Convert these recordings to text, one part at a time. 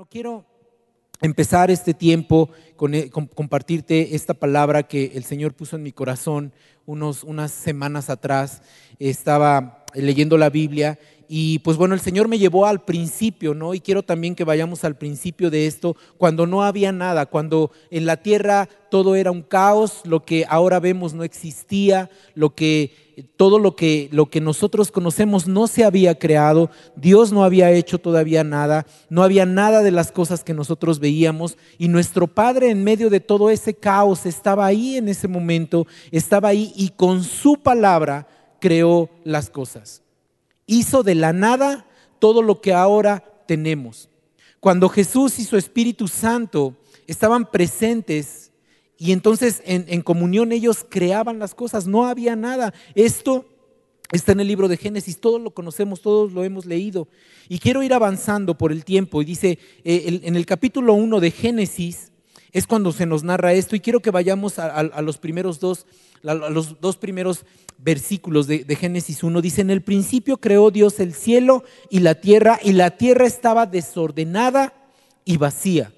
No quiero empezar este tiempo con, eh, con- compartirte esta palabra que el Señor puso en mi corazón unos, unas semanas atrás. Estaba leyendo la Biblia y pues bueno, el Señor me llevó al principio, ¿no? Y quiero también que vayamos al principio de esto, cuando no había nada, cuando en la tierra todo era un caos, lo que ahora vemos no existía, lo que todo lo que lo que nosotros conocemos no se había creado, Dios no había hecho todavía nada, no había nada de las cosas que nosotros veíamos y nuestro Padre en medio de todo ese caos estaba ahí en ese momento, estaba ahí y con su palabra creó las cosas. Hizo de la nada todo lo que ahora tenemos. Cuando Jesús y su Espíritu Santo estaban presentes y entonces en, comunión ellos creaban las cosas, no había nada. Esto está en el libro de Génesis, todos lo conocemos, todos lo hemos leído. Y quiero ir avanzando por el tiempo. Y dice, eh, en el capítulo 1 de Génesis es cuando se nos narra esto. Y quiero que vayamos a los primeros dos, a los dos primeros versículos de, de Génesis 1. Dice, en el principio creó Dios el cielo y la tierra, y la tierra estaba desordenada y vacía.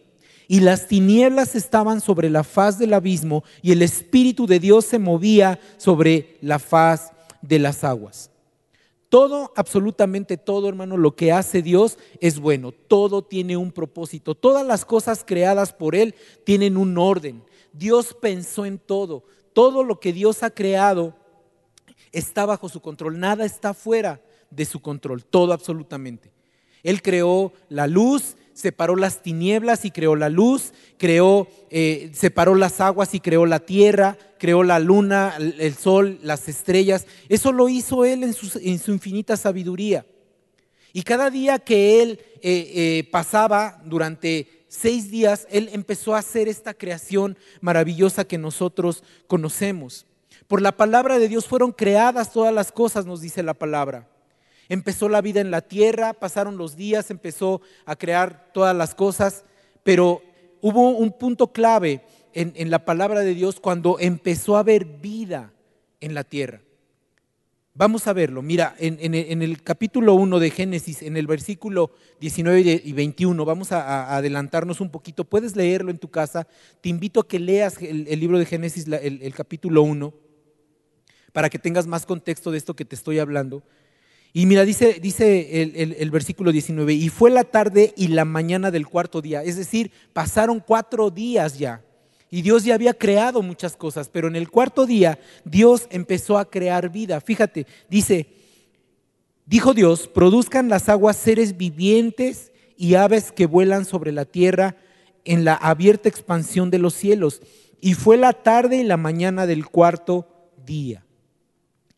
Y las tinieblas estaban sobre la faz del abismo, y el Espíritu de Dios se movía sobre la faz de las aguas. Todo, absolutamente todo, hermano, lo que hace Dios es bueno. Todo tiene un propósito. Todas las cosas creadas por Él tienen un orden. Dios pensó en todo. Todo lo que Dios ha creado está bajo su control. Nada está fuera de su control. Todo absolutamente. Él creó la luz, separó las tinieblas y creó la luz, creó, eh, separó las aguas y creó la tierra, creó la luna, el sol, las estrellas. Eso lo hizo Él en su, en su infinita sabiduría. Y cada día que Él eh, eh, pasaba durante seis días, Él empezó a hacer esta creación maravillosa que nosotros conocemos. Por la palabra de Dios fueron creadas todas las cosas, nos dice la palabra. Empezó la vida en la tierra, pasaron los días, empezó a crear todas las cosas, pero hubo un punto clave en, en la palabra de Dios cuando empezó a haber vida en la tierra. Vamos a verlo. Mira, en, en el- capítulo 1 de Génesis, en el versículo 19 y de- y 21, vamos a, adelantarnos un poquito. Puedes leerlo en tu casa. Te invito a que leas el, libro de Génesis, el, el capítulo 1, para que tengas más contexto de esto que te estoy hablando. Y mira, dice, dice el, el- el versículo 19, y fue la tarde y la mañana del cuarto día, es decir, pasaron cuatro días ya. Y Dios ya había creado muchas cosas, pero en el cuarto día Dios empezó a crear vida. Fíjate, dice, dijo Dios, produzcan las aguas seres vivientes y aves que vuelan sobre la tierra en la abierta expansión de los cielos. Y fue la tarde y la mañana del cuarto día.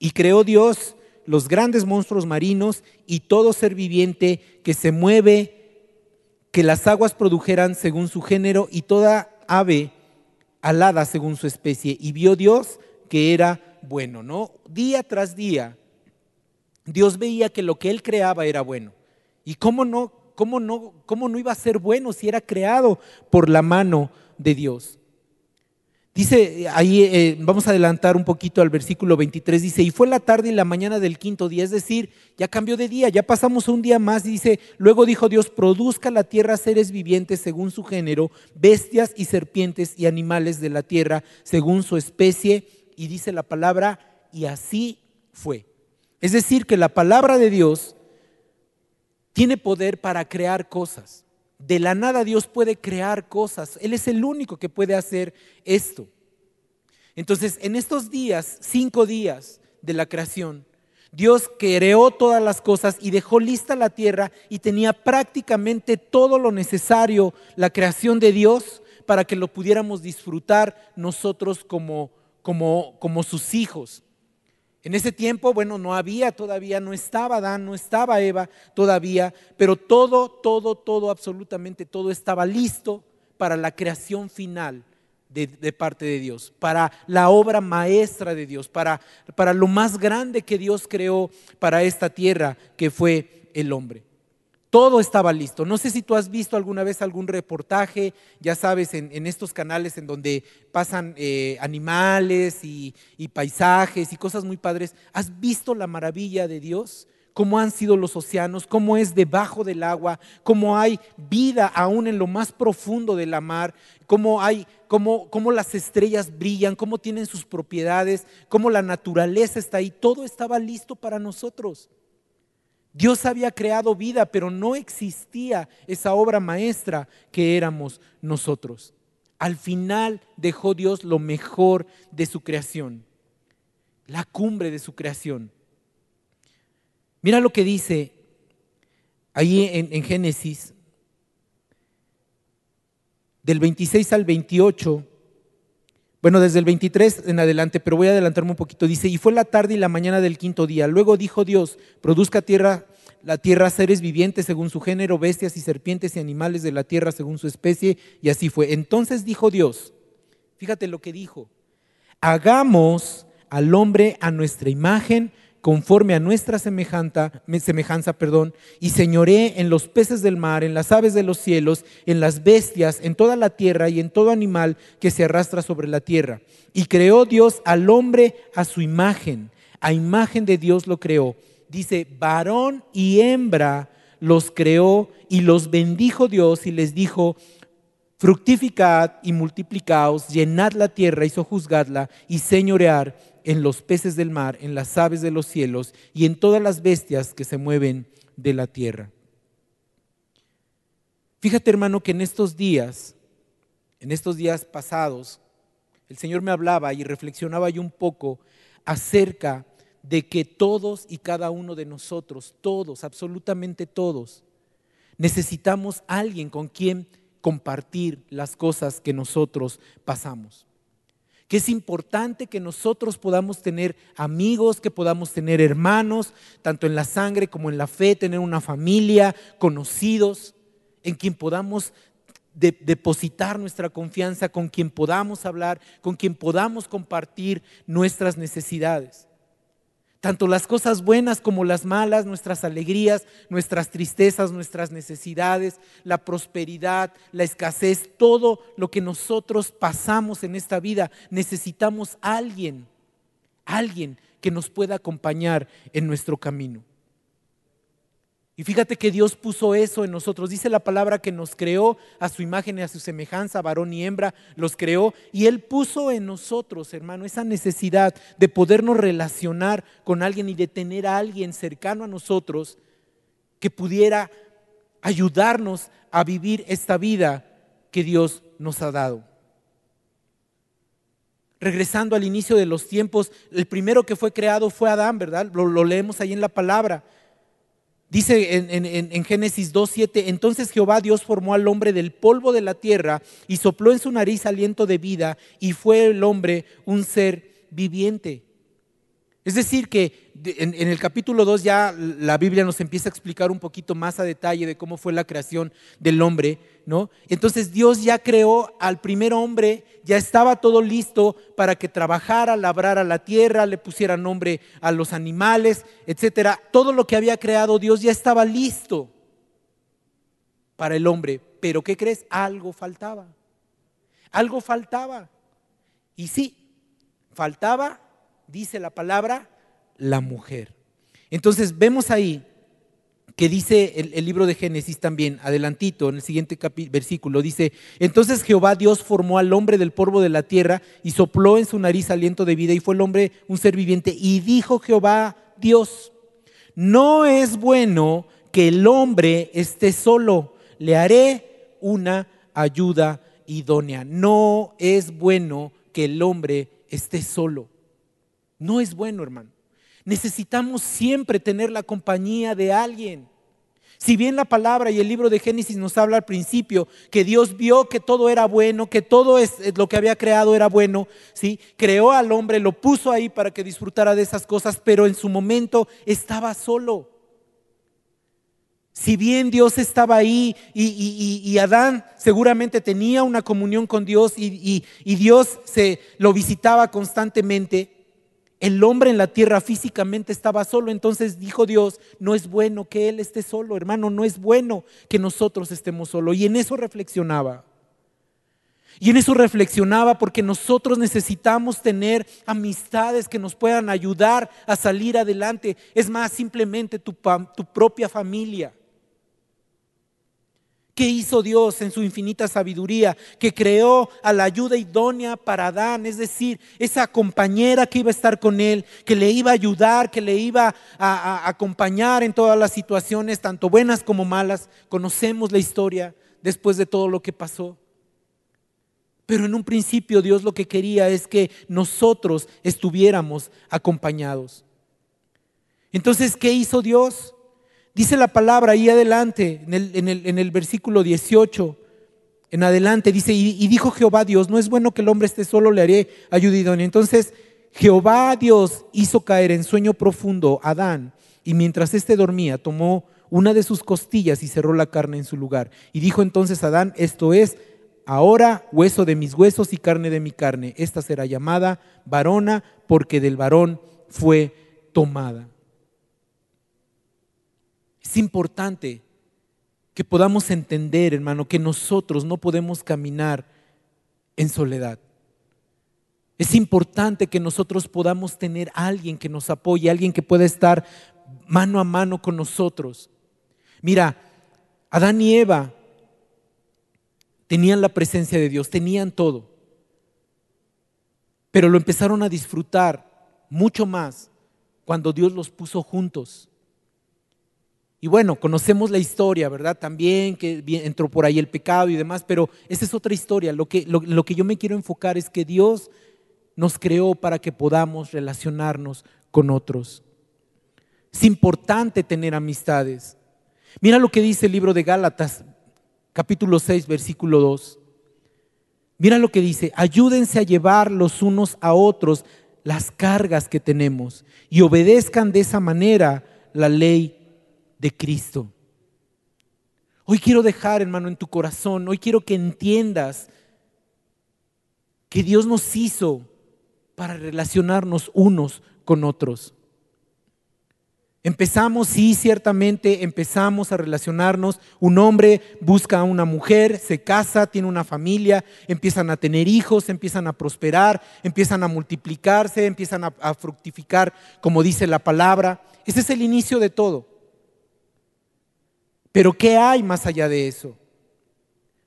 Y creó Dios los grandes monstruos marinos y todo ser viviente que se mueve, que las aguas produjeran según su género y toda ave alada según su especie. Y vio Dios que era bueno, ¿no? Día tras día, Dios veía que lo que él creaba era bueno. ¿Y cómo no, cómo no, cómo no iba a ser bueno si era creado por la mano de Dios? Dice ahí, eh, vamos a adelantar un poquito al versículo 23, dice, y fue la tarde y la mañana del quinto día, es decir, ya cambió de día, ya pasamos un día más, dice, luego dijo Dios, produzca la tierra seres vivientes según su género, bestias y serpientes y animales de la tierra según su especie, y dice la palabra, y así fue. Es decir, que la palabra de Dios tiene poder para crear cosas. De la nada Dios puede crear cosas. Él es el único que puede hacer esto. Entonces, en estos días, cinco días de la creación, Dios creó todas las cosas y dejó lista la tierra y tenía prácticamente todo lo necesario, la creación de Dios, para que lo pudiéramos disfrutar nosotros como, como, como sus hijos. En ese tiempo, bueno, no había todavía, no estaba Adán, no estaba Eva todavía, pero todo, todo, todo, absolutamente todo estaba listo para la creación final de, de parte de Dios, para la obra maestra de Dios, para, para lo más grande que Dios creó para esta tierra, que fue el hombre. Todo estaba listo. No sé si tú has visto alguna vez algún reportaje, ya sabes, en, estos canales en donde pasan eh, animales y, y paisajes y cosas muy padres. ¿Has visto la maravilla de Dios? cómo han sido los océanos, cómo es debajo del agua, cómo hay vida aún en lo más profundo de la mar, cómo hay cómo, cómo las estrellas brillan, cómo tienen sus propiedades, cómo la naturaleza está ahí, todo estaba listo para nosotros. Dios había creado vida, pero no existía esa obra maestra que éramos nosotros. Al final dejó Dios lo mejor de su creación, la cumbre de su creación. Mira lo que dice ahí en, Génesis, del 26 al 28. Bueno, desde el 23 en adelante, pero voy a adelantarme un poquito. Dice, y fue la tarde y la mañana del quinto día. Luego dijo Dios, produzca tierra, la tierra seres vivientes según su género, bestias y serpientes y animales de la tierra según su especie. Y así fue. Entonces dijo Dios, fíjate lo que dijo, hagamos al hombre a nuestra imagen conforme a nuestra semejanza, perdón, y señoré en los peces del mar, en las aves de los cielos, en las bestias, en toda la tierra y en todo animal que se arrastra sobre la tierra. Y creó Dios al hombre a su imagen, a imagen de Dios lo creó. Dice, varón y hembra los creó y los bendijo Dios y les dijo, fructificad y multiplicaos, llenad la tierra y sojuzgadla y señorear en los peces del mar, en las aves de los cielos y en todas las bestias que se mueven de la tierra. Fíjate hermano que en estos días, en estos días pasados, el Señor me hablaba y reflexionaba yo un poco acerca de que todos y cada uno de nosotros, todos, absolutamente todos, necesitamos alguien con quien compartir las cosas que nosotros pasamos que es importante que nosotros podamos tener amigos, que podamos tener hermanos, tanto en la sangre como en la fe, tener una familia, conocidos, en quien podamos depositar nuestra confianza, con quien podamos hablar, con quien podamos compartir nuestras necesidades tanto las cosas buenas como las malas, nuestras alegrías, nuestras tristezas, nuestras necesidades, la prosperidad, la escasez, todo lo que nosotros pasamos en esta vida, necesitamos alguien, alguien que nos pueda acompañar en nuestro camino. Y fíjate que Dios puso eso en nosotros. Dice la palabra que nos creó a su imagen y a su semejanza, varón y hembra, los creó. Y Él puso en nosotros, hermano, esa necesidad de podernos relacionar con alguien y de tener a alguien cercano a nosotros que pudiera ayudarnos a vivir esta vida que Dios nos ha dado. Regresando al inicio de los tiempos, el primero que fue creado fue Adán, ¿verdad? Lo, lo leemos ahí en la palabra. Dice en, en, Génesis 2.7, entonces Jehová Dios formó al hombre del polvo de la tierra y sopló en su nariz aliento de vida y fue el hombre un ser viviente. Es decir, que en, el capítulo 2 ya la Biblia nos empieza a explicar un poquito más a detalle de cómo fue la creación del hombre, ¿no? Entonces Dios ya creó al primer hombre, ya estaba todo listo para que trabajara, labrara la tierra, le pusiera nombre a los animales, etcétera. Todo lo que había creado Dios ya estaba listo para el hombre. Pero ¿qué crees? Algo faltaba. Algo faltaba. Y sí, faltaba dice la palabra, la mujer. Entonces vemos ahí que dice el, libro de Génesis también, adelantito, en el siguiente versículo, dice, entonces Jehová Dios formó al hombre del polvo de la tierra y sopló en su nariz aliento de vida y fue el hombre un ser viviente. Y dijo Jehová Dios, no es bueno que el hombre esté solo, le haré una ayuda idónea. No es bueno que el hombre esté solo. No es bueno, hermano. Necesitamos siempre tener la compañía de alguien. Si bien la palabra y el libro de Génesis nos habla al principio que Dios vio que todo era bueno, que todo es, lo que había creado era bueno, ¿sí? creó al hombre, lo puso ahí para que disfrutara de esas cosas, pero en su momento estaba solo. Si bien Dios estaba ahí y, Adán seguramente tenía una comunión con Dios y, y Dios se lo visitaba constantemente, el hombre en la tierra físicamente estaba solo, entonces dijo Dios, no es bueno que él esté solo, hermano, no es bueno que nosotros estemos solos. Y en eso reflexionaba. Y en eso reflexionaba porque nosotros necesitamos tener amistades que nos puedan ayudar a salir adelante. Es más, simplemente tu, tu propia familia. ¿Qué hizo Dios en su infinita sabiduría? Que creó a la ayuda idónea para Adán, es decir, esa compañera que iba a estar con él, que le iba a ayudar, que le iba a, acompañar en todas las situaciones, tanto buenas como malas. Conocemos la historia después de todo lo que pasó. Pero en un principio Dios lo que quería es que nosotros estuviéramos acompañados. Entonces, ¿qué hizo Dios? Dice la palabra ahí adelante, en el, versículo 18, en adelante, dice, y, dijo Jehová Dios, no es bueno que el hombre esté solo, le haré ayuda Entonces, Jehová Dios hizo caer en sueño profundo a Adán, y mientras éste dormía, tomó una de sus costillas y cerró la carne en su lugar. Y dijo entonces Adán, esto es, ahora hueso de mis huesos y carne de mi carne. Esta será llamada varona porque del varón fue tomada. Es importante que podamos entender, hermano, que nosotros no podemos caminar en soledad. Es importante que nosotros podamos tener alguien que nos apoye, alguien que pueda estar mano a mano con nosotros. Mira, Adán y Eva tenían la presencia de Dios, tenían todo, pero lo empezaron a disfrutar mucho más cuando Dios los puso juntos. Y bueno, conocemos la historia, ¿verdad? También que entró por ahí el pecado y demás, pero esa es otra historia. Lo que, lo, lo que yo me quiero enfocar es que Dios nos creó para que podamos relacionarnos con otros. Es importante tener amistades. Mira lo que dice el libro de Gálatas, capítulo 6, versículo 2. Mira lo que dice, ayúdense a llevar los unos a otros las cargas que tenemos y obedezcan de esa manera la ley de Cristo. Hoy quiero dejar, hermano, en tu corazón, hoy quiero que entiendas que Dios nos hizo para relacionarnos unos con otros. Empezamos, sí, ciertamente empezamos a relacionarnos. Un hombre busca a una mujer, se casa, tiene una familia, empiezan a tener hijos, empiezan a prosperar, empiezan a multiplicarse, empiezan a, a fructificar, como dice la palabra. Ese es el inicio de todo. Pero ¿qué hay más allá de eso?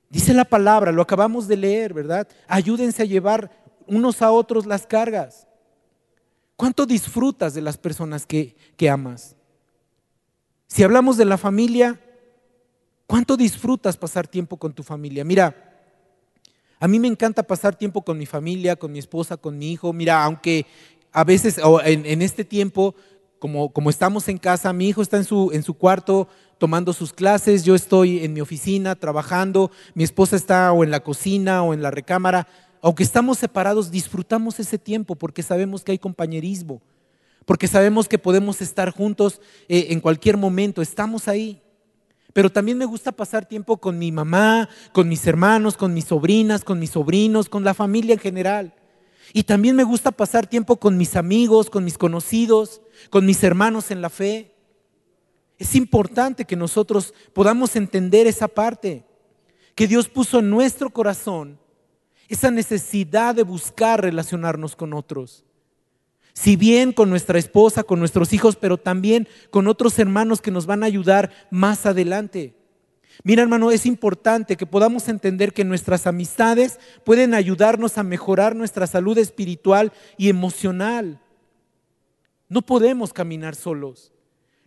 Dice la palabra, lo acabamos de leer, ¿verdad? Ayúdense a llevar unos a otros las cargas. ¿Cuánto disfrutas de las personas que, que amas? Si hablamos de la familia, ¿cuánto disfrutas pasar tiempo con tu familia? Mira, a mí me encanta pasar tiempo con mi familia, con mi esposa, con mi hijo. Mira, aunque a veces en, en este tiempo, como, como, estamos en casa, mi hijo está en su, en su cuarto tomando sus clases, yo estoy en mi oficina trabajando, mi esposa está o en la cocina o en la recámara. Aunque estamos separados, disfrutamos ese tiempo porque sabemos que hay compañerismo, porque sabemos que podemos estar juntos eh, en cualquier momento, estamos ahí. Pero también me gusta pasar tiempo con mi mamá, con mis hermanos, con mis sobrinas, con mis sobrinos, con la familia en general. Y también me gusta pasar tiempo con mis amigos, con mis conocidos, con mis hermanos en la fe. Es importante que nosotros podamos entender esa parte, que Dios puso en nuestro corazón esa necesidad de buscar relacionarnos con otros. Si bien con nuestra esposa, con nuestros hijos, pero también con otros hermanos que nos van a ayudar más adelante. Mira hermano, es importante que podamos entender que nuestras amistades pueden ayudarnos a mejorar nuestra salud espiritual y emocional. No podemos caminar solos.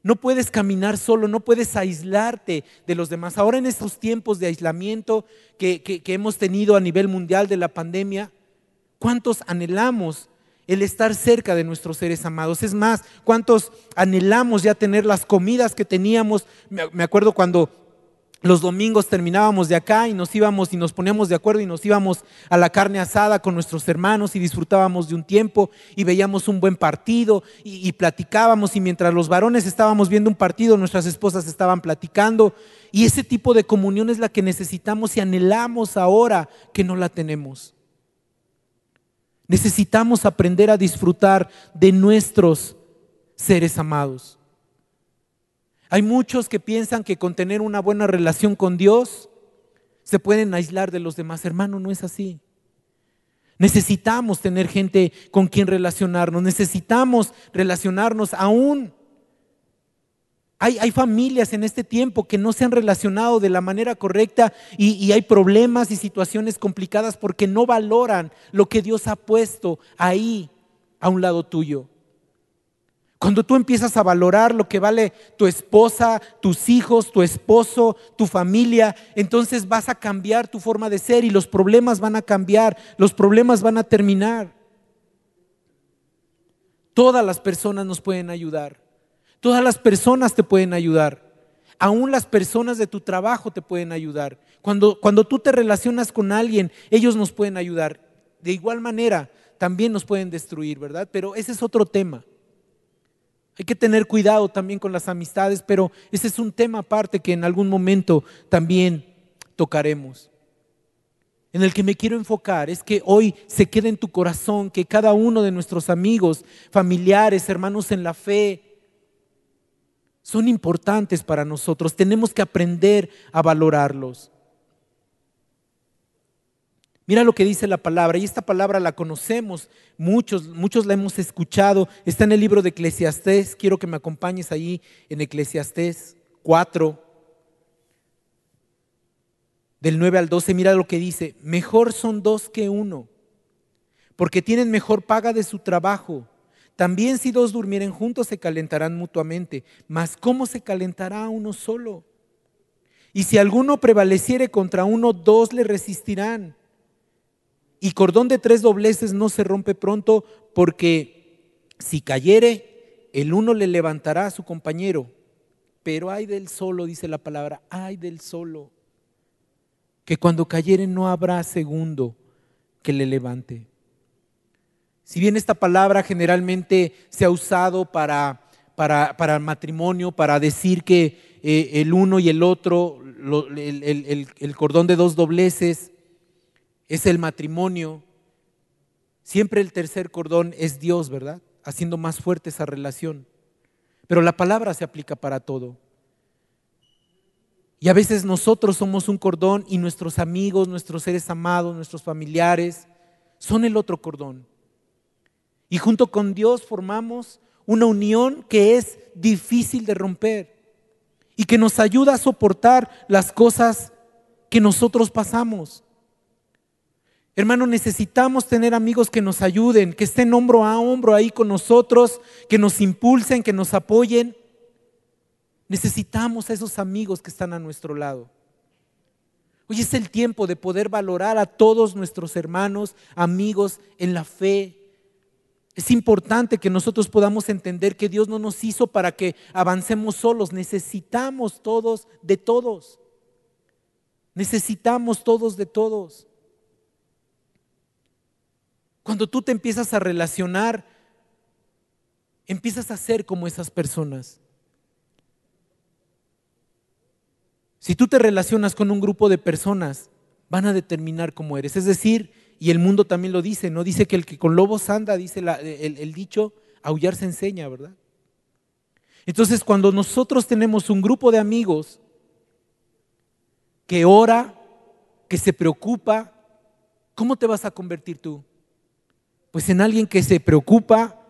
No puedes caminar solo, no puedes aislarte de los demás. Ahora en estos tiempos de aislamiento que, hemos tenido a nivel mundial de la pandemia, ¿cuántos anhelamos el estar cerca de nuestros seres amados? Es más, ¿cuántos anhelamos ya tener las comidas que teníamos? Me acuerdo cuando los domingos terminábamos de acá y nos íbamos y nos poníamos de acuerdo y nos íbamos a la carne asada con nuestros hermanos y disfrutábamos de un tiempo y veíamos un buen partido y, platicábamos y mientras los varones estábamos viendo un partido, nuestras esposas estaban platicando y ese tipo de comunión es la que necesitamos y anhelamos ahora que no la tenemos. Necesitamos aprender a disfrutar de nuestros seres amados. Hay muchos que piensan que con tener una buena relación con Dios se pueden aislar de los demás. Hermano, no es así. Necesitamos tener gente con quien relacionarnos, necesitamos relacionarnos aún. Hay, hay, familias en este tiempo que no se han relacionado de la manera correcta y, y hay problemas y situaciones complicadas porque no valoran lo que Dios ha puesto ahí a un lado tuyo. Cuando tú empiezas a valorar lo que vale tu esposa, tus hijos, tu esposo, tu familia, entonces vas a cambiar tu forma de ser y los problemas van a cambiar, los problemas van a terminar. Todas las personas nos pueden ayudar. Todas las personas te pueden ayudar. Aún las personas de tu trabajo te pueden ayudar. Cuando, cuando tú te relacionas con alguien, ellos nos pueden ayudar. De igual manera, también nos pueden destruir, ¿verdad? Pero ese es otro tema. Hay que tener cuidado también con las amistades, pero ese es un tema aparte que en algún momento también tocaremos. En el que me quiero enfocar es que hoy se quede en tu corazón que cada uno de nuestros amigos, familiares, hermanos en la fe, son importantes para nosotros. Tenemos que aprender a valorarlos. Mira lo que dice la palabra, y esta palabra la conocemos, muchos, muchos la hemos escuchado, está en el libro de Eclesiastés, quiero que me acompañes ahí en Eclesiastés 4, del 9 al 12, mira lo que dice, mejor son dos que uno, porque tienen mejor paga de su trabajo. También si dos durmieren juntos se calentarán mutuamente, mas ¿cómo se calentará uno solo? Y si alguno prevaleciere contra uno, dos le resistirán. Y cordón de tres dobleces no se rompe pronto porque si cayere, el uno le levantará a su compañero. Pero hay del solo, dice la palabra, hay del solo, que cuando cayere no habrá segundo que le levante. Si bien esta palabra generalmente se ha usado para, para, para matrimonio, para decir que eh, el uno y el otro, el, el cordón de dos dobleces, es el matrimonio. Siempre el tercer cordón es Dios, ¿verdad? Haciendo más fuerte esa relación. Pero la palabra se aplica para todo. Y a veces nosotros somos un cordón y nuestros amigos, nuestros seres amados, nuestros familiares son el otro cordón. Y junto con Dios formamos una unión que es difícil de romper y que nos ayuda a soportar las cosas que nosotros pasamos. Hermano, necesitamos tener amigos que nos ayuden, que estén hombro a hombro ahí con nosotros, que nos impulsen, que nos apoyen. Necesitamos a esos amigos que están a nuestro lado. Hoy es el tiempo de poder valorar a todos nuestros hermanos, amigos en la fe. Es importante que nosotros podamos entender que Dios no nos hizo para que avancemos solos. Necesitamos todos de todos. Necesitamos todos de todos. Cuando tú te empiezas a relacionar, empiezas a ser como esas personas. Si tú te relacionas con un grupo de personas, van a determinar cómo eres. Es decir, y el mundo también lo dice, ¿no? Dice que el que con lobos anda, dice el, el dicho, aullar se enseña, ¿verdad? Entonces, cuando nosotros tenemos un grupo de amigos que ora, que se preocupa, ¿cómo te vas a convertir tú? Pues en alguien que se preocupa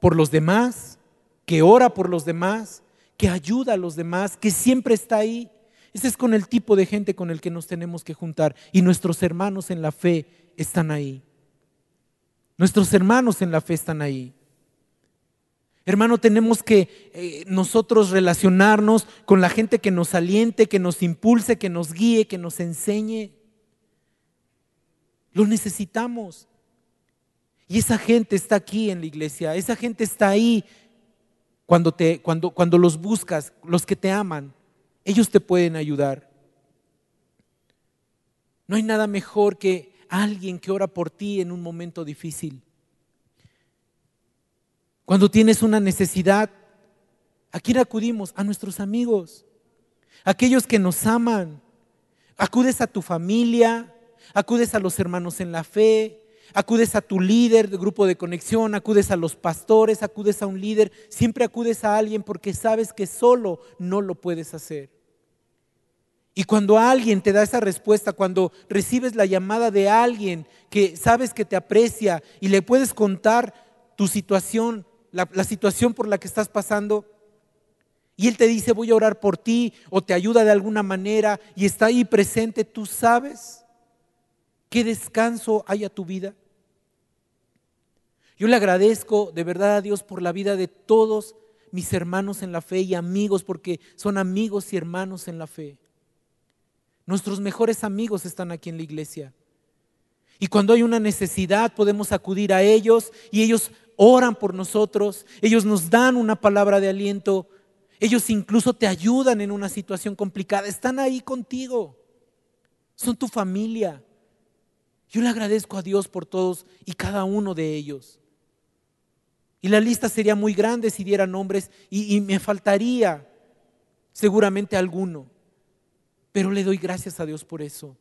por los demás, que ora por los demás, que ayuda a los demás, que siempre está ahí. Ese es con el tipo de gente con el que nos tenemos que juntar. Y nuestros hermanos en la fe están ahí. Nuestros hermanos en la fe están ahí. Hermano, tenemos que eh, nosotros relacionarnos con la gente que nos aliente, que nos impulse, que nos guíe, que nos enseñe. Lo necesitamos. Y esa gente está aquí en la iglesia, esa gente está ahí cuando, te, cuando, cuando los buscas, los que te aman, ellos te pueden ayudar. No hay nada mejor que alguien que ora por ti en un momento difícil. Cuando tienes una necesidad, ¿a quién acudimos? A nuestros amigos, aquellos que nos aman. Acudes a tu familia, acudes a los hermanos en la fe, acudes a tu líder de grupo de conexión, acudes a los pastores, acudes a un líder, siempre acudes a alguien porque sabes que solo no lo puedes hacer. Y cuando alguien te da esa respuesta, cuando recibes la llamada de alguien que sabes que te aprecia y le puedes contar tu situación, la, situación por la que estás pasando, y él te dice voy a orar por ti o te ayuda de alguna manera y está ahí presente, tú sabes qué descanso hay a tu vida. Yo le agradezco de verdad a Dios por la vida de todos mis hermanos en la fe y amigos, porque son amigos y hermanos en la fe. Nuestros mejores amigos están aquí en la iglesia. Y cuando hay una necesidad podemos acudir a ellos y ellos oran por nosotros, ellos nos dan una palabra de aliento, ellos incluso te ayudan en una situación complicada, están ahí contigo, son tu familia. Yo le agradezco a Dios por todos y cada uno de ellos. Y la lista sería muy grande si diera nombres y, y me faltaría seguramente alguno. Pero le doy gracias a Dios por eso.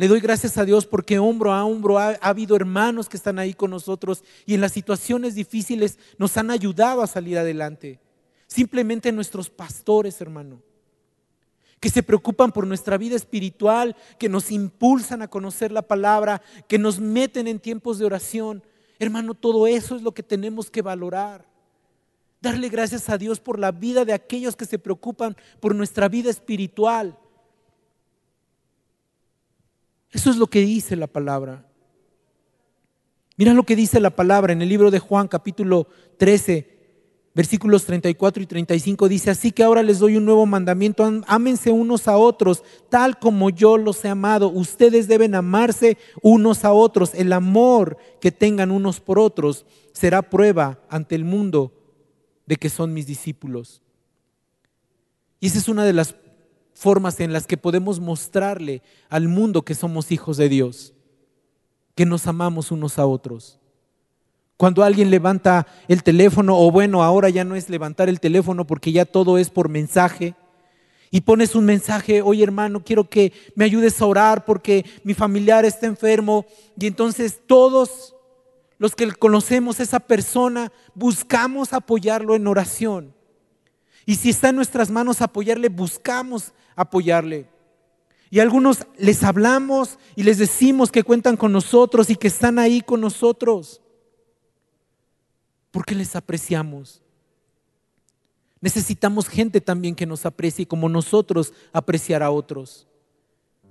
Le doy gracias a Dios porque hombro a hombro ha, habido hermanos que están ahí con nosotros y en las situaciones difíciles nos han ayudado a salir adelante. Simplemente nuestros pastores, hermano, que se preocupan por nuestra vida espiritual, que nos impulsan a conocer la palabra, que nos meten en tiempos de oración. Hermano, todo eso es lo que tenemos que valorar. Darle gracias a Dios por la vida de aquellos que se preocupan por nuestra vida espiritual. Eso es lo que dice la palabra. Mira lo que dice la palabra en el libro de Juan capítulo 13, versículos 34 y 35. Dice, así que ahora les doy un nuevo mandamiento, ámense unos a otros, tal como yo los he amado. Ustedes deben amarse unos a otros. El amor que tengan unos por otros será prueba ante el mundo de que son mis discípulos. Y esa es una de las formas en las que podemos mostrarle al mundo que somos hijos de Dios, que nos amamos unos a otros. Cuando alguien levanta el teléfono, o bueno, ahora ya no es levantar el teléfono porque ya todo es por mensaje, y pones un mensaje, oye hermano, quiero que me ayudes a orar porque mi familiar está enfermo, y entonces todos los que conocemos a esa persona buscamos apoyarlo en oración. Y si está en nuestras manos apoyarle, buscamos apoyarle. Y algunos les hablamos y les decimos que cuentan con nosotros y que están ahí con nosotros. Porque les apreciamos. Necesitamos gente también que nos aprecie como nosotros apreciar a otros.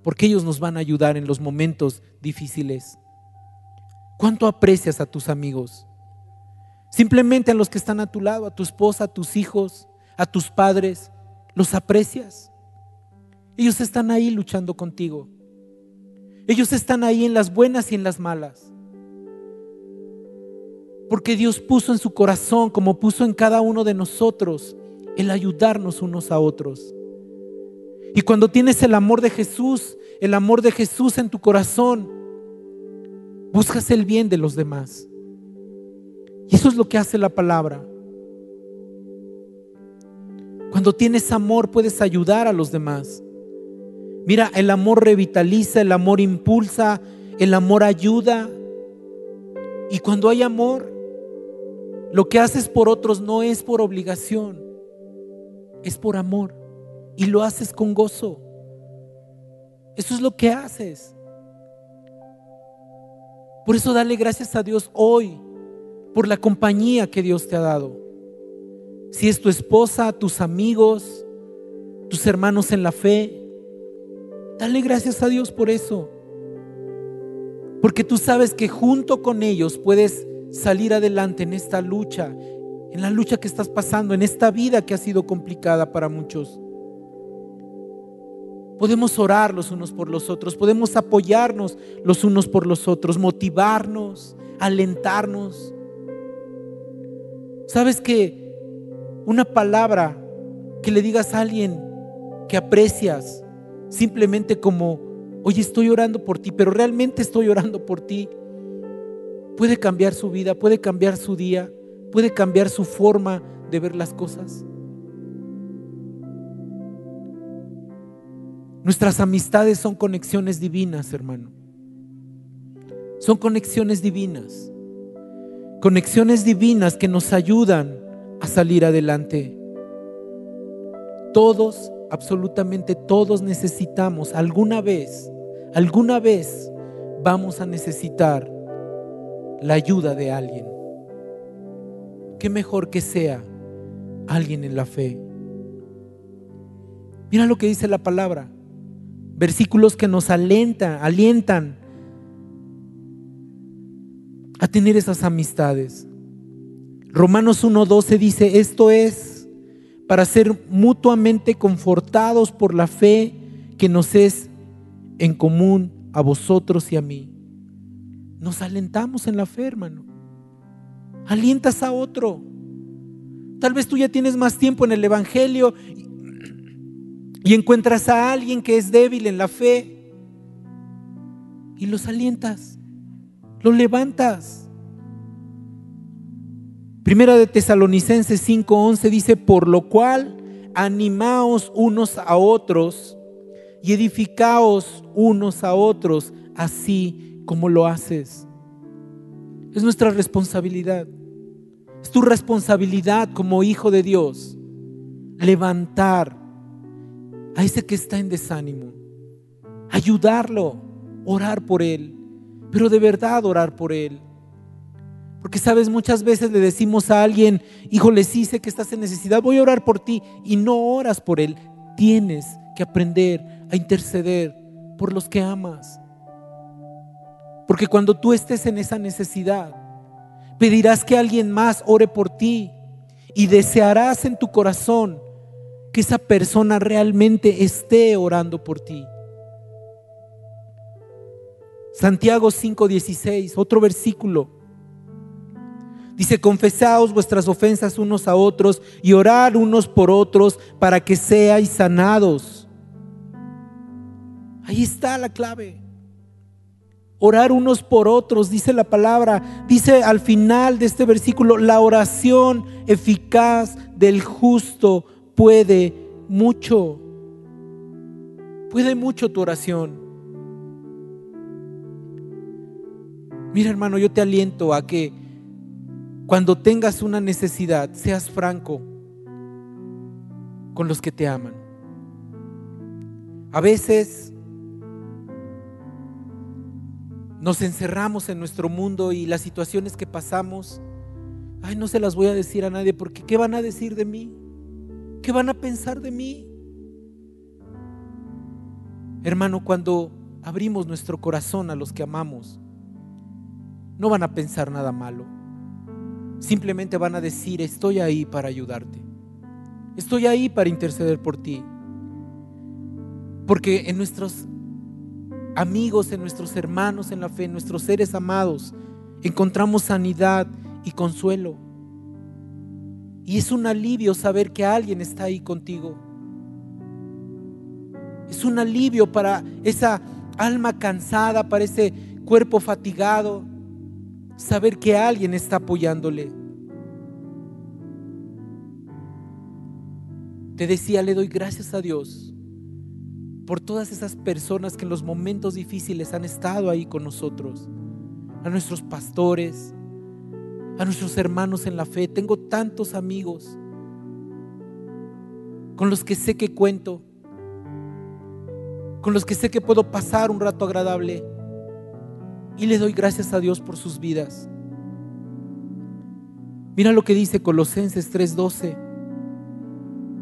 Porque ellos nos van a ayudar en los momentos difíciles. ¿Cuánto aprecias a tus amigos? Simplemente a los que están a tu lado, a tu esposa, a tus hijos, a tus padres, ¿los aprecias? Ellos están ahí luchando contigo. Ellos están ahí en las buenas y en las malas. Porque Dios puso en su corazón, como puso en cada uno de nosotros, el ayudarnos unos a otros. Y cuando tienes el amor de Jesús, el amor de Jesús en tu corazón, buscas el bien de los demás. Y eso es lo que hace la palabra. Cuando tienes amor puedes ayudar a los demás. Mira, el amor revitaliza, el amor impulsa, el amor ayuda. Y cuando hay amor, lo que haces por otros no es por obligación, es por amor. Y lo haces con gozo. Eso es lo que haces. Por eso dale gracias a Dios hoy por la compañía que Dios te ha dado. Si es tu esposa, tus amigos, tus hermanos en la fe, Dale gracias a Dios por eso. Porque tú sabes que junto con ellos puedes salir adelante en esta lucha, en la lucha que estás pasando, en esta vida que ha sido complicada para muchos. Podemos orar los unos por los otros, podemos apoyarnos los unos por los otros, motivarnos, alentarnos. ¿Sabes que una palabra que le digas a alguien que aprecias, simplemente como, oye, estoy orando por ti, pero realmente estoy orando por ti, puede cambiar su vida, puede cambiar su día, puede cambiar su forma de ver las cosas. Nuestras amistades son conexiones divinas, hermano. Son conexiones divinas. Conexiones divinas que nos ayudan a salir adelante. Todos absolutamente todos necesitamos alguna vez, alguna vez vamos a necesitar la ayuda de alguien. Qué mejor que sea alguien en la fe. Mira lo que dice la palabra. Versículos que nos alientan, alientan a tener esas amistades. Romanos 1:12 dice, esto es para ser mutuamente confortados por la fe que nos es en común a vosotros y a mí. Nos alentamos en la fe, hermano. Alientas a otro. Tal vez tú ya tienes más tiempo en el Evangelio y encuentras a alguien que es débil en la fe y los alientas, los levantas. Primera de Tesalonicenses 5:11 dice, por lo cual animaos unos a otros y edificaos unos a otros, así como lo haces. Es nuestra responsabilidad. Es tu responsabilidad como hijo de Dios levantar a ese que está en desánimo, ayudarlo, orar por él, pero de verdad orar por él. Porque sabes, muchas veces le decimos a alguien, híjole, sí sé que estás en necesidad, voy a orar por ti y no oras por él. Tienes que aprender a interceder por los que amas. Porque cuando tú estés en esa necesidad, pedirás que alguien más ore por ti y desearás en tu corazón que esa persona realmente esté orando por ti. Santiago 5:16, otro versículo. Dice, confesaos vuestras ofensas unos a otros y orar unos por otros para que seáis sanados. Ahí está la clave. Orar unos por otros, dice la palabra. Dice al final de este versículo, la oración eficaz del justo puede mucho. Puede mucho tu oración. Mira hermano, yo te aliento a que cuando tengas una necesidad seas franco con los que te aman. A veces nos encerramos en nuestro mundo y las situaciones que pasamos, ay, no se las voy a decir a nadie porque ¿qué van a decir de mí? ¿Qué van a pensar de mí? Hermano, cuando abrimos nuestro corazón a los que amamos, no van a pensar nada malo. Simplemente van a decir, estoy ahí para ayudarte. Estoy ahí para interceder por ti. Porque en nuestros amigos, en nuestros hermanos en la fe, en nuestros seres amados, encontramos sanidad y consuelo. Y es un alivio saber que alguien está ahí contigo. Es un alivio para esa alma cansada, para ese cuerpo fatigado, saber que alguien está apoyándole. Te decía, le doy gracias a Dios por todas esas personas que en los momentos difíciles han estado ahí con nosotros, a nuestros pastores, a nuestros hermanos en la fe. Tengo tantos amigos con los que sé que cuento, con los que sé que puedo pasar un rato agradable. Y le doy gracias a Dios por sus vidas. Mira lo que dice Colosenses 3:12.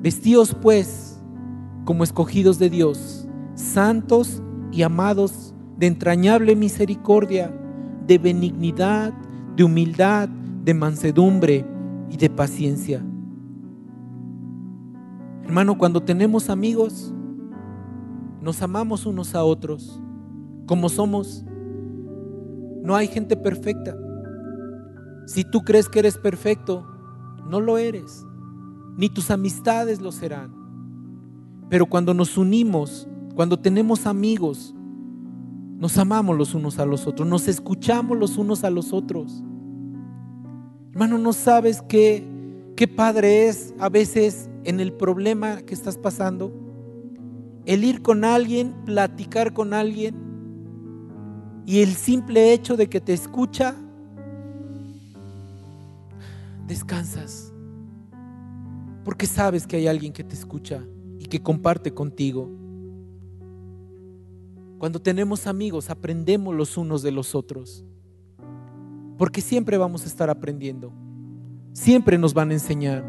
Vestíos pues como escogidos de Dios, santos y amados de entrañable misericordia, de benignidad, de humildad, de mansedumbre y de paciencia. Hermano, cuando tenemos amigos, nos amamos unos a otros como somos. No hay gente perfecta. Si tú crees que eres perfecto, no lo eres. Ni tus amistades lo serán. Pero cuando nos unimos, cuando tenemos amigos, nos amamos los unos a los otros, nos escuchamos los unos a los otros. Hermano, no sabes qué, qué padre es a veces en el problema que estás pasando. El ir con alguien, platicar con alguien y el simple hecho de que te escucha, descansas. Porque sabes que hay alguien que te escucha y que comparte contigo. Cuando tenemos amigos, aprendemos los unos de los otros. Porque siempre vamos a estar aprendiendo. Siempre nos van a enseñar.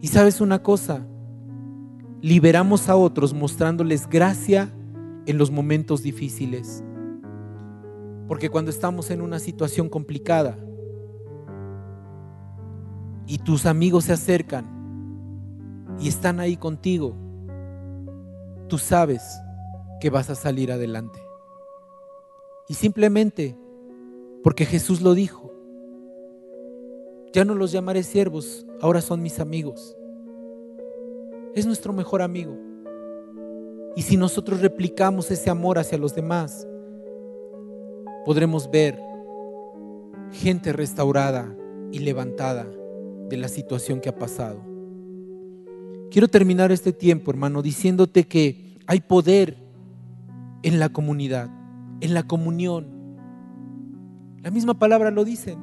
Y sabes una cosa, liberamos a otros mostrándoles gracia en los momentos difíciles. Porque cuando estamos en una situación complicada y tus amigos se acercan y están ahí contigo, tú sabes que vas a salir adelante. Y simplemente porque Jesús lo dijo, ya no los llamaré siervos, ahora son mis amigos. Es nuestro mejor amigo. Y si nosotros replicamos ese amor hacia los demás, podremos ver gente restaurada y levantada de la situación que ha pasado. Quiero terminar este tiempo, hermano, diciéndote que hay poder en la comunidad, en la comunión. La misma palabra lo dice.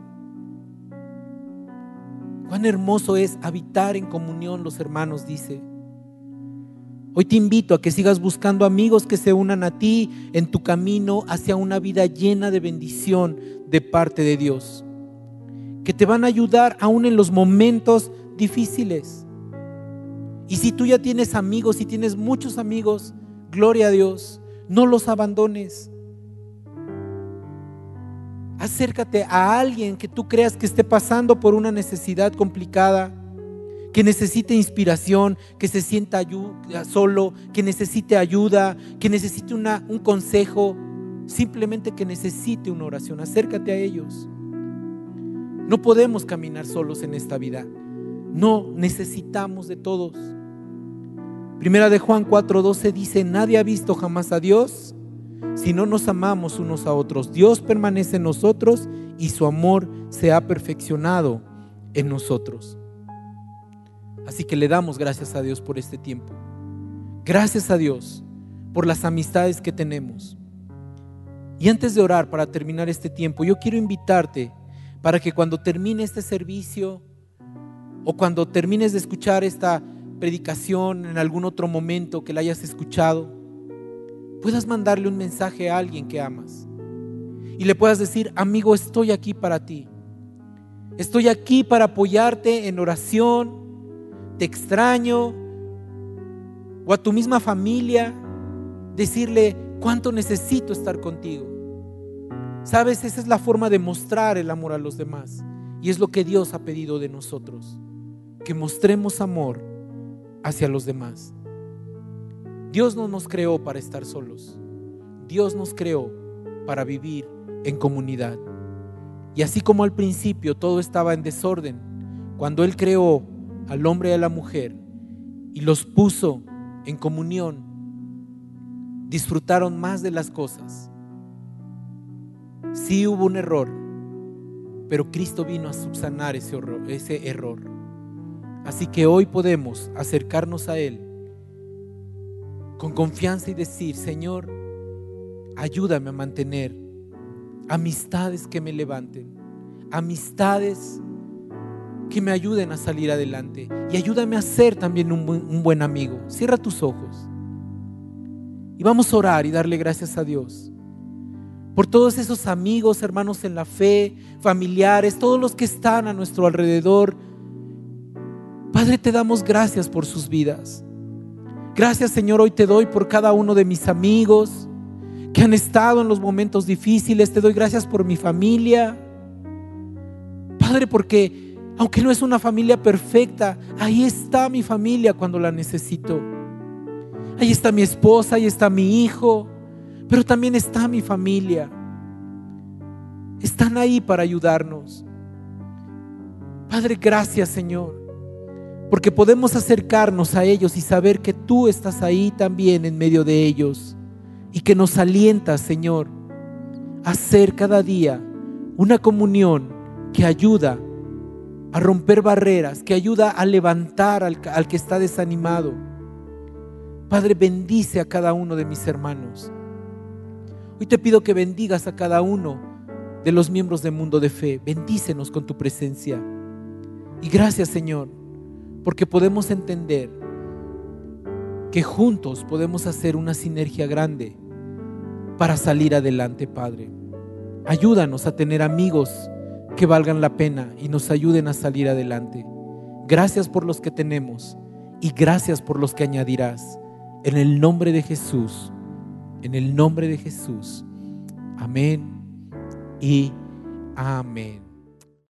Cuán hermoso es habitar en comunión, los hermanos, dice. Hoy te invito a que sigas buscando amigos que se unan a ti en tu camino hacia una vida llena de bendición de parte de Dios. Que te van a ayudar aún en los momentos difíciles. Y si tú ya tienes amigos, si tienes muchos amigos, gloria a Dios. No los abandones. Acércate a alguien que tú creas que esté pasando por una necesidad complicada, que necesite inspiración, que se sienta solo, que necesite ayuda, que necesite un consejo, simplemente que necesite una oración. Acércate a ellos. No podemos caminar solos en esta vida. No necesitamos de todos. Primera de Juan 4:12 dice, nadie ha visto jamás a Dios si no nos amamos unos a otros. Dios permanece en nosotros y su amor se ha perfeccionado en nosotros. Así que le damos gracias a Dios por este tiempo. Gracias a Dios por las amistades que tenemos. Y antes de orar para terminar este tiempo, yo quiero invitarte para que cuando termine este servicio o cuando termines de escuchar esta predicación, en algún otro momento que la hayas escuchado, puedas mandarle un mensaje a alguien que amas. Y le puedas decir, amigo, estoy aquí para ti. Estoy aquí para apoyarte en oración. Te extraño. O a tu misma familia, decirle cuánto necesito estar contigo. Sabes, esa es la forma de mostrar el amor a los demás. Y es lo que Dios ha pedido de nosotros. Que mostremos amor hacia los demás. Dios no nos creó para estar solos. Dios nos creó para vivir en comunidad. Y así como al principio todo estaba en desorden, cuando Él creó al hombre y a la mujer y los puso en comunión, disfrutaron más de las cosas. Sí hubo un error, pero Cristo vino a subsanar ese, ese error. Así que hoy podemos acercarnos a Él con confianza y decir, Señor, ayúdame a mantener amistades que me levanten, amistades que me ayuden a salir adelante y ayúdame a ser también un buen, un buen amigo. Cierra tus ojos y vamos a orar y darle gracias a Dios por todos esos amigos, hermanos en la fe, familiares, todos los que están a nuestro alrededor Padre, te damos gracias por sus vidas. Gracias Señor, hoy te doy por cada uno de mis amigos que han estado en los momentos difíciles. Te doy gracias por mi familia. Padre, porque aunque no es una familia perfecta, ahí está mi familia cuando la necesito. Ahí está mi esposa, ahí está mi hijo, pero también está mi familia. Están ahí para ayudarnos. Padre, gracias Señor. Porque podemos acercarnos a ellos y saber que tú estás ahí también en medio de ellos. Y que nos alientas, Señor, a hacer cada día una comunión que ayuda a romper barreras, que ayuda a levantar al, al que está desanimado. Padre, bendice a cada uno de mis hermanos. Hoy te pido que bendigas a cada uno de los miembros del mundo de fe. Bendícenos con tu presencia. Y gracias, Señor porque podemos entender que juntos podemos hacer una sinergia grande para salir adelante, Padre. Ayúdanos a tener amigos que valgan la pena y nos ayuden a salir adelante. Gracias por los que tenemos y gracias por los que añadirás. En el nombre de Jesús, en el nombre de Jesús. Amén y amén.